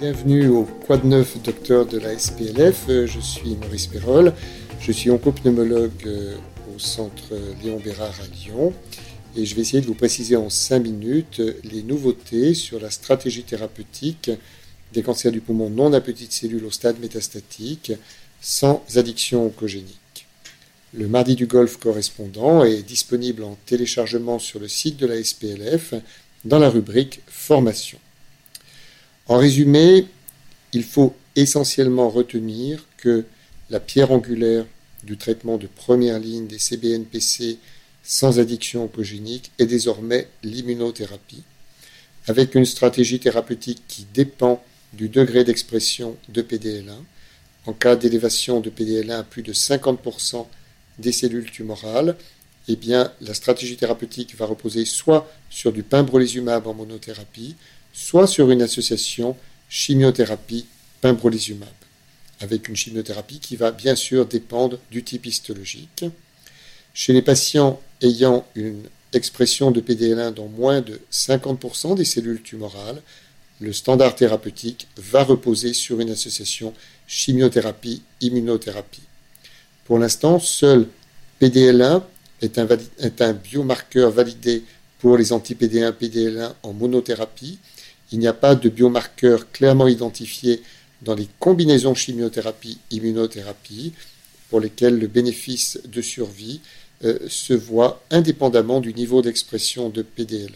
Bienvenue au Quad 9 docteur de la SPLF. Euh, je suis Maurice Perrol. Je suis oncopneumologue euh, au centre Léon Bérard à Lyon. Et je vais essayer de vous préciser en 5 minutes les nouveautés sur la stratégie thérapeutique des cancers du poumon non à petites cellules au stade métastatique sans addiction oncogénique. Le mardi du Golfe correspondant est disponible en téléchargement sur le site de la SPLF dans la rubrique Formation. En résumé, il faut essentiellement retenir que la pierre angulaire du traitement de première ligne des CBNPC sans addiction oncogénique est désormais l'immunothérapie, avec une stratégie thérapeutique qui dépend du degré d'expression de PDL1. En cas d'élévation de PDL1 à plus de 50% des cellules tumorales, eh la stratégie thérapeutique va reposer soit sur du pembrolizumab en monothérapie, soit sur une association chimiothérapie-pembrolizumab, avec une chimiothérapie qui va bien sûr dépendre du type histologique. Chez les patients ayant une expression de PDL1 dans moins de 50% des cellules tumorales, le standard thérapeutique va reposer sur une association chimiothérapie-immunothérapie. Pour l'instant, seul PDL1 est un, est un biomarqueur validé pour les anti-PD1 PDL1 en monothérapie il n'y a pas de biomarqueur clairement identifié dans les combinaisons chimiothérapie-immunothérapie pour lesquelles le bénéfice de survie euh, se voit indépendamment du niveau d'expression de PDL1.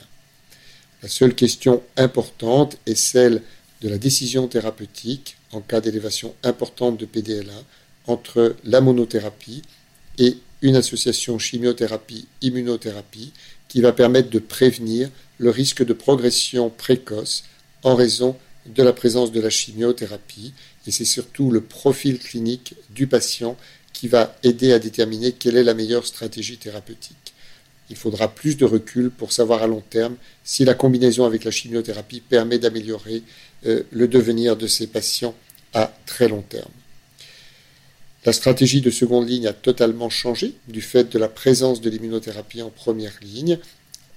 La seule question importante est celle de la décision thérapeutique en cas d'élévation importante de PDL1 entre la monothérapie et une association chimiothérapie-immunothérapie qui va permettre de prévenir le risque de progression précoce en raison de la présence de la chimiothérapie. Et c'est surtout le profil clinique du patient qui va aider à déterminer quelle est la meilleure stratégie thérapeutique. Il faudra plus de recul pour savoir à long terme si la combinaison avec la chimiothérapie permet d'améliorer euh, le devenir de ces patients à très long terme. La stratégie de seconde ligne a totalement changé du fait de la présence de l'immunothérapie en première ligne.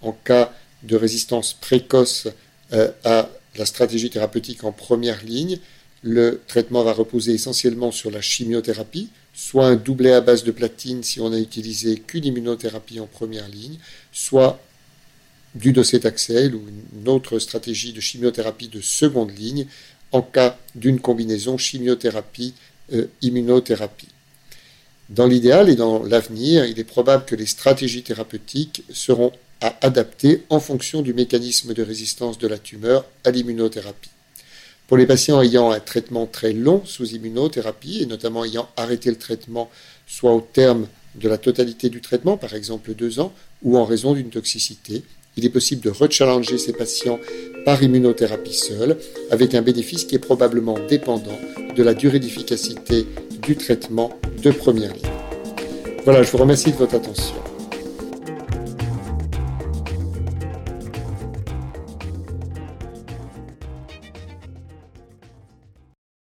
En cas de résistance précoce euh, à la stratégie thérapeutique en première ligne, le traitement va reposer essentiellement sur la chimiothérapie, soit un doublet à base de platine si on a utilisé qu'une immunothérapie en première ligne, soit du docétaxel ou une autre stratégie de chimiothérapie de seconde ligne en cas d'une combinaison chimiothérapie euh, immunothérapie. Dans l'idéal et dans l'avenir, il est probable que les stratégies thérapeutiques seront à adapter en fonction du mécanisme de résistance de la tumeur à l'immunothérapie. Pour les patients ayant un traitement très long sous immunothérapie et notamment ayant arrêté le traitement soit au terme de la totalité du traitement, par exemple deux ans, ou en raison d'une toxicité, il est possible de rechallenger ces patients par immunothérapie seule, avec un bénéfice qui est probablement dépendant de la durée d'efficacité du traitement de première ligne. Voilà, je vous remercie de votre attention.